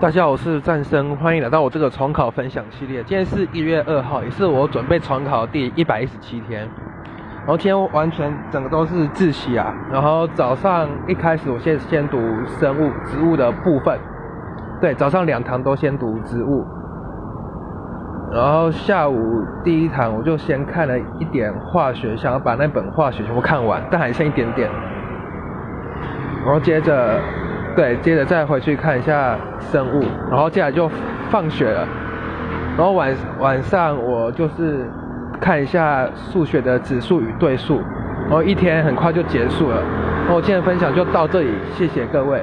大家好，我是战生，欢迎来到我这个重考分享系列。今天是一月二号，也是我准备重考第一百一十七天。然后今天完全整个都是自习啊。然后早上一开始我先先读生物、植物的部分，对，早上两堂都先读植物。然后下午第一堂我就先看了一点化学，想要把那本化学全部看完，但还剩一点点。然后接着。对，接着再回去看一下生物，然后接下来就放学了，然后晚晚上我就是看一下数学的指数与对数，然后一天很快就结束了，然后今天分享就到这里，谢谢各位。